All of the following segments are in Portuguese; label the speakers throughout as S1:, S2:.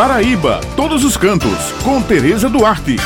S1: Paraíba, todos os cantos, com Tereza Duarte.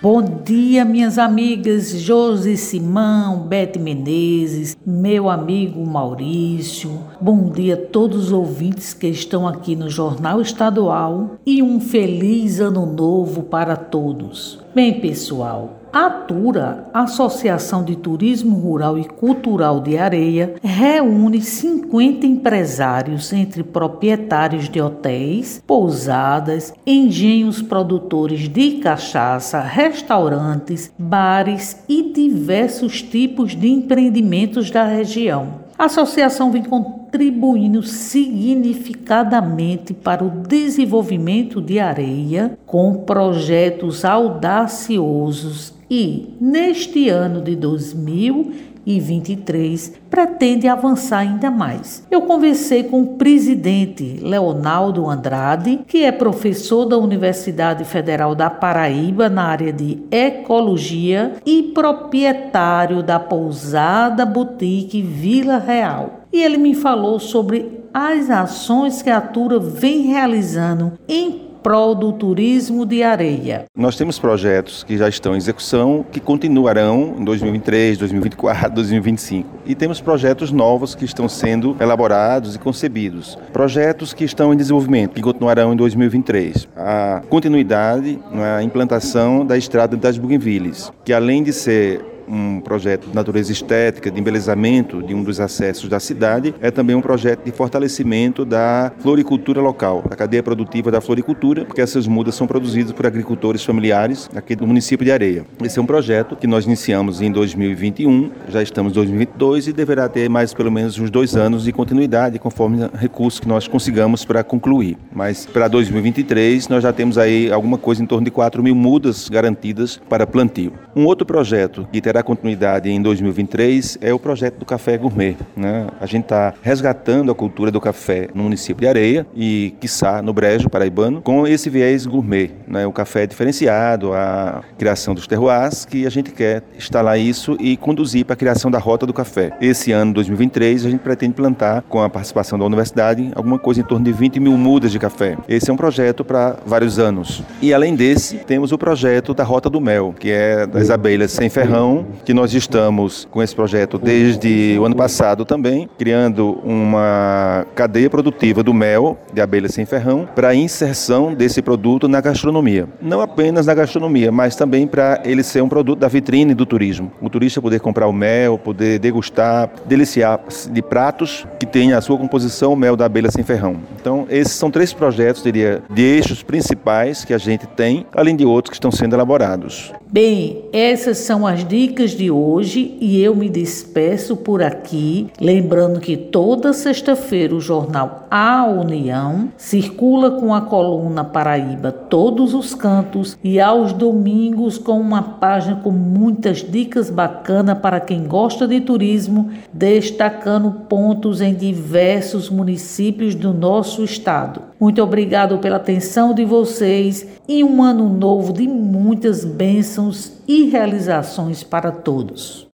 S2: Bom dia, minhas amigas Josi Simão, Bete Menezes, meu amigo Maurício. Bom dia a todos os ouvintes que estão aqui no Jornal Estadual e um feliz ano novo para todos. Bem, pessoal, a Atura, Associação de Turismo Rural e Cultural de Areia, reúne 50 empresários entre proprietários de hotéis, pousadas, engenhos produtores de cachaça, restaurantes, bares e diversos tipos de empreendimentos da região. A associação vem contribuindo significadamente para o desenvolvimento de areia com projetos audaciosos e, neste ano de 2023, pretende avançar ainda mais. Eu conversei com o presidente Leonardo Andrade, que é professor da Universidade Federal da Paraíba na área de ecologia e proprietário da pousada boutique Vila Real. E ele me falou sobre as ações que a Tura vem realizando em prol do turismo de areia.
S3: Nós temos projetos que já estão em execução, que continuarão em 2023, 2024, 2025. E temos projetos novos que estão sendo elaborados e concebidos. Projetos que estão em desenvolvimento, que continuarão em 2023. A continuidade na implantação da estrada das Bougainvilles, que além de ser um projeto de natureza estética, de embelezamento de um dos acessos da cidade, é também um projeto de fortalecimento da floricultura local, da cadeia produtiva da floricultura, porque essas mudas são produzidas por agricultores familiares aqui do município de Areia. Esse é um projeto que nós iniciamos em 2021, já estamos em 2022 e deverá ter mais pelo menos uns dois anos de continuidade, conforme recursos que nós consigamos para concluir. Mas para 2023 nós já temos aí alguma coisa em torno de 4 mil mudas garantidas para plantio. Um outro projeto que terá terá continuidade em 2023 é o projeto do café gourmet. Né? A gente está resgatando a cultura do café no município de Areia e, quiçá, no Brejo Paraibano, com esse viés gourmet. Né? O café diferenciado, a criação dos terroirs, que a gente quer instalar isso e conduzir para a criação da rota do café. Esse ano, 2023, a gente pretende plantar, com a participação da universidade, alguma coisa em torno de 20 mil mudas de café. Esse é um projeto para vários anos. E, além desse, temos o projeto da Rota do Mel, que é das abelhas sem ferrão que nós estamos com esse projeto desde o ano passado também, criando uma cadeia produtiva do mel de abelha sem ferrão para inserção desse produto na gastronomia. Não apenas na gastronomia, mas também para ele ser um produto da vitrine do turismo. O turista poder comprar o mel, poder degustar, deliciar de pratos que tenham a sua composição o mel da abelha sem ferrão. Então, esses são três projetos, diria, de eixos principais que a gente tem, além de outros que estão sendo elaborados.
S2: Bem, essas são as dicas de hoje e eu me despeço por aqui, lembrando que toda sexta-feira o jornal A União circula com a coluna Paraíba Todos os Cantos e aos domingos com uma página com muitas dicas bacanas para quem gosta de turismo, destacando pontos em diversos municípios do nosso estado. Muito obrigado pela atenção de vocês e um ano novo de muitas bênçãos e realizações para todos.